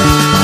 あ!